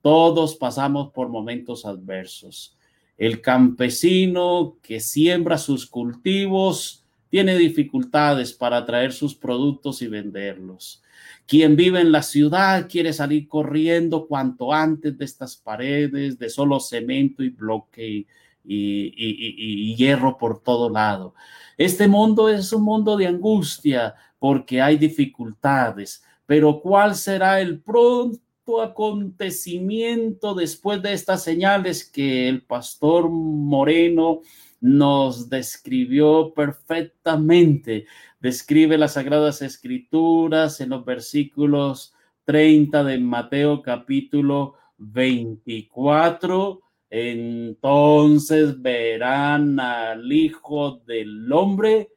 Todos pasamos por momentos adversos. El campesino que siembra sus cultivos tiene dificultades para traer sus productos y venderlos. Quien vive en la ciudad quiere salir corriendo cuanto antes de estas paredes de solo cemento y bloque y, hierro por todo lado. Este mundo es un mundo de angustia porque hay dificultades, pero ¿cuál será el pronto acontecimiento después de estas señales que el pastor Moreno nos describió perfectamente? Describe las sagradas escrituras en los versículos 30 de Mateo capítulo 24. Entonces verán al Hijo del Hombre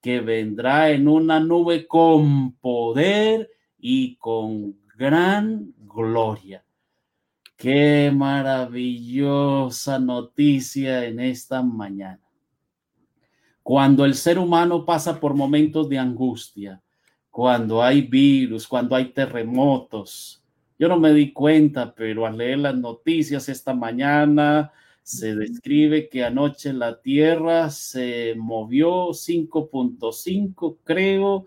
que vendrá en una nube con poder y con gran gloria. Qué maravillosa noticia en esta mañana. Cuando el ser humano pasa por momentos de angustia, cuando hay virus, cuando hay terremotos, yo no me di cuenta, pero al leer las noticias esta mañana se describe que anoche la Tierra se movió 5.5, creo,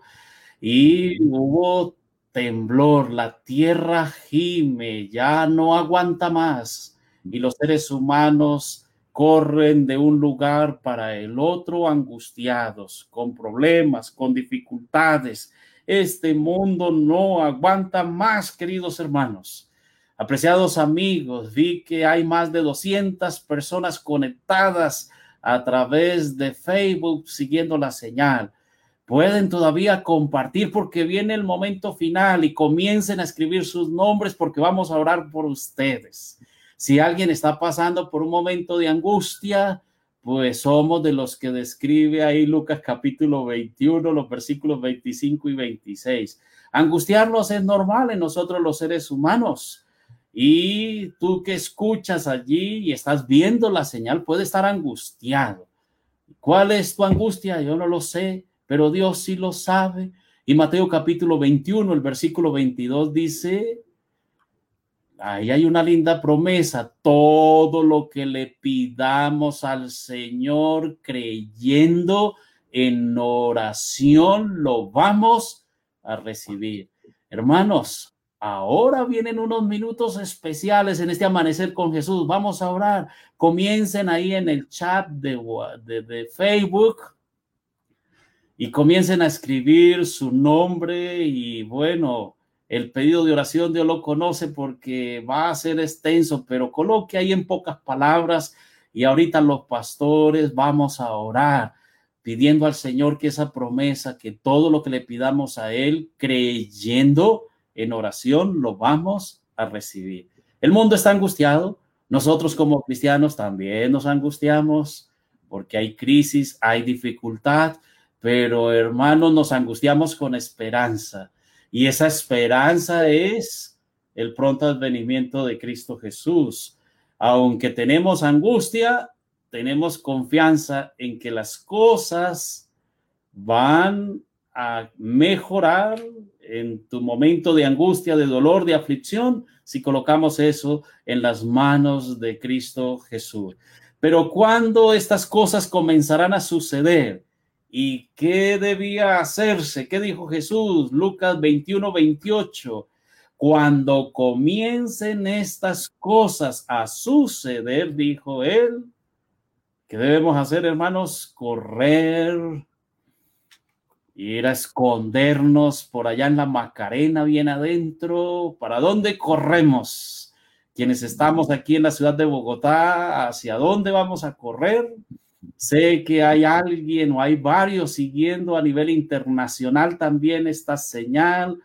y hubo temblor, la tierra gime, ya no aguanta más y los seres humanos corren de un lugar para el otro angustiados, con problemas, con dificultades. Este mundo no aguanta más, queridos hermanos. Apreciados amigos, vi que hay más de 200 personas conectadas a través de Facebook siguiendo la señal pueden todavía compartir porque viene el momento final y comiencen a escribir sus nombres porque vamos a orar por ustedes. Si alguien está pasando por un momento de angustia, pues somos de los que describe ahí Lucas capítulo 21, los versículos 25 y 26. Angustiarnos es normal en nosotros los seres humanos. Y tú que escuchas allí y estás viendo la señal, puede estar angustiado. ¿Cuál es tu angustia? Yo no lo sé pero Dios sí lo sabe. Y Mateo capítulo 21, el versículo 22 dice, ahí hay una linda promesa, todo lo que le pidamos al Señor creyendo en oración lo vamos a recibir. Hermanos, Ahora vienen unos minutos especiales en este amanecer con Jesús. Vamos a orar. Comiencen ahí en el chat de, de, Facebook y comiencen a escribir su nombre y bueno, el pedido de oración Dios lo conoce porque va a ser extenso, pero coloque ahí en pocas palabras y ahorita los pastores vamos a orar pidiendo al Señor que esa promesa, que todo lo que le pidamos a Él, creyendo, en oración lo vamos a recibir. El mundo está angustiado, nosotros como cristianos también nos angustiamos porque hay crisis, hay dificultad, pero hermanos, nos angustiamos con esperanza y esa esperanza es el pronto advenimiento de Cristo Jesús. Aunque tenemos angustia, tenemos confianza en que las cosas van a mejorar en tu momento de angustia, de dolor, de aflicción, si colocamos eso en las manos de Cristo Jesús. Pero cuando estas cosas comenzarán a suceder, ¿y qué debía hacerse? ¿Qué dijo Jesús? Lucas 21, 28. Cuando comiencen estas cosas a suceder, dijo él, ¿qué debemos hacer, hermanos? Correr ir a escondernos por allá en la Macarena, bien adentro. ¿Para dónde corremos? Quienes estamos aquí en la ciudad de Bogotá, ¿hacia dónde vamos a correr? Sé que hay alguien o hay varios siguiendo a nivel internacional también esta señal.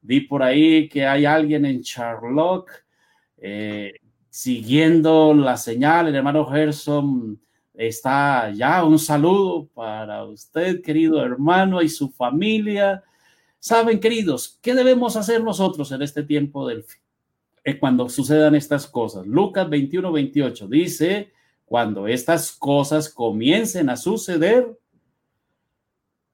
Vi por ahí que hay alguien en Charlotte eh, siguiendo la señal. El hermano Gerson está ya un saludo para usted, querido hermano, y su familia. Saben, queridos, ¿qué debemos hacer nosotros en este tiempo del fin? Eh, cuando sucedan estas cosas. Lucas 21, 28 dice, cuando estas cosas comiencen a suceder,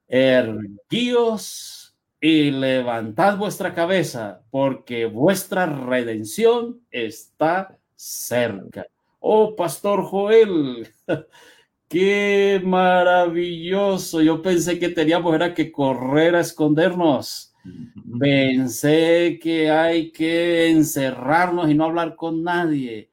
erguíos y levantad vuestra cabeza, porque vuestra redención está cerca. Oh, Pastor Joel, qué maravilloso. Yo pensé que teníamos era que correr a escondernos. Pensé que hay que encerrarnos y no hablar con nadie.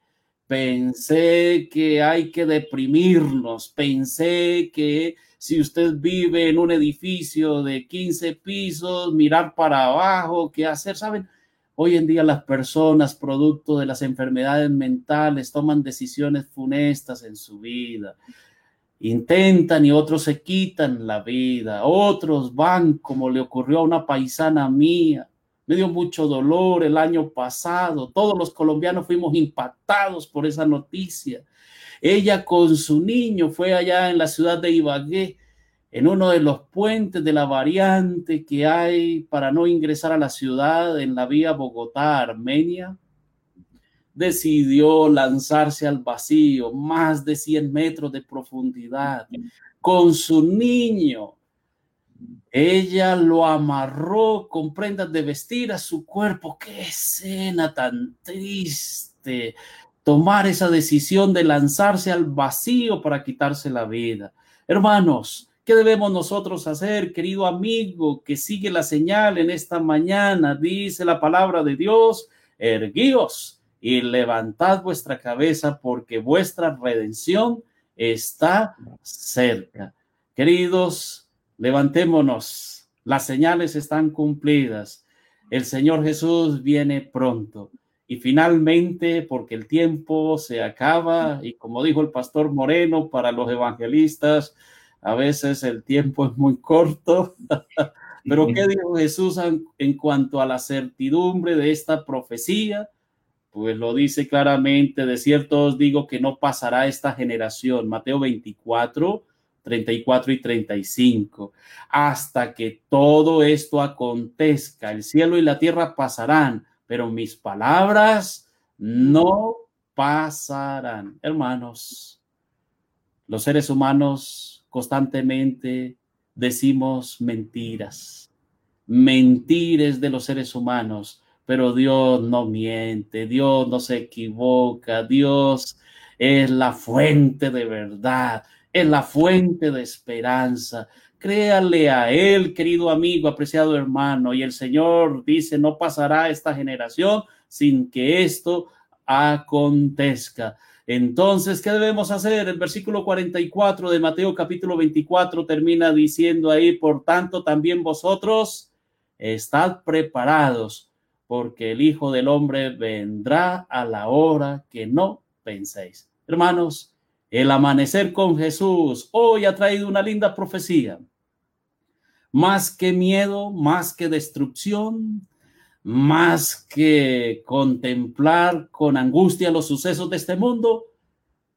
Pensé que hay que deprimirnos. Pensé que si usted vive en un edificio de 15 pisos, mirar para abajo, qué hacer, ¿saben? Hoy en día las personas, producto de las enfermedades mentales, toman decisiones funestas en su vida. Intentan y otros se quitan la vida. Otros van como le ocurrió a una paisana mía. Me dio mucho dolor el año pasado. Todos los colombianos fuimos impactados por esa noticia. Ella con su niño fue allá en la ciudad de Ibagué en uno de los puentes de la variante que hay para no ingresar a la ciudad en la vía Bogotá-Armenia, decidió lanzarse al vacío, más de 100 metros de profundidad, con su niño. Ella lo amarró con prendas de vestir a su cuerpo. Qué escena tan triste. Tomar esa decisión de lanzarse al vacío para quitarse la vida. Hermanos, ¿Qué debemos nosotros hacer, querido amigo, que sigue la señal en esta mañana? Dice la palabra de Dios, erguíos y levantad vuestra cabeza porque vuestra redención está cerca. Queridos, levantémonos. Las señales están cumplidas. El Señor Jesús viene pronto. Y finalmente, porque el tiempo se acaba, y como dijo el pastor Moreno, para los evangelistas, a veces el tiempo es muy corto, pero ¿qué dijo Jesús en, cuanto a la certidumbre de esta profecía? Pues lo dice claramente, de cierto os digo que no pasará esta generación, Mateo 24, 34 y 35, hasta que todo esto acontezca, el cielo y la tierra pasarán, pero mis palabras no pasarán. Hermanos, los seres humanos constantemente decimos mentiras, mentiras de los seres humanos, pero Dios no miente, Dios no se equivoca, Dios es la fuente de verdad, es la fuente de esperanza. Créale a Él, querido amigo, apreciado hermano. Y el Señor dice, no pasará esta generación sin que esto acontezca. Entonces, ¿qué debemos hacer? El versículo 44 de Mateo capítulo 24 termina diciendo ahí, por tanto, también vosotros estad preparados, porque el Hijo del Hombre vendrá a la hora que no penséis. Hermanos, el amanecer con Jesús hoy ha traído una linda profecía. Más que miedo, más que destrucción, más que contemplar con angustia los sucesos de este mundo,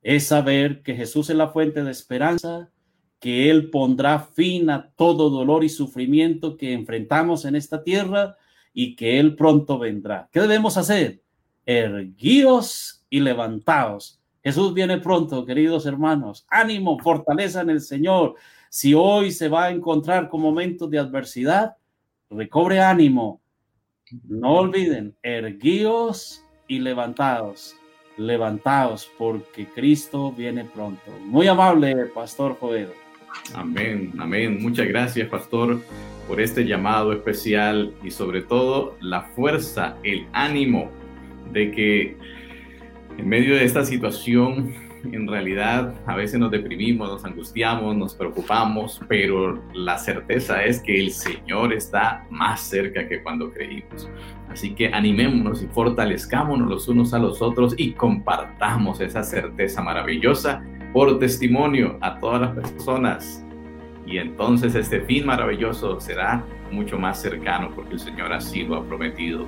es saber que Jesús es la fuente de esperanza, que Él pondrá fin a todo dolor y sufrimiento que enfrentamos en esta tierra y que Él pronto vendrá. ¿Qué debemos hacer? Erguíos y levantaos Jesús viene pronto, queridos hermanos. Ánimo, fortaleza en el Señor. Si hoy se va a encontrar con momentos de adversidad, recobre ánimo. No olviden, erguíos y levantados. Levantaos porque Cristo viene pronto. Muy amable, Pastor Joel. Amén, amén. Muchas gracias, Pastor, por este llamado especial y sobre todo la fuerza, el ánimo de que en medio de esta situación, en realidad a veces nos deprimimos, nos angustiamos, nos preocupamos, pero la certeza es que el Señor está más cerca que cuando creímos. Así que animémonos y fortalezcámonos los unos a los otros y compartamos esa certeza maravillosa por testimonio a todas las personas. Y entonces este fin maravilloso será mucho más cercano porque el Señor así lo ha prometido.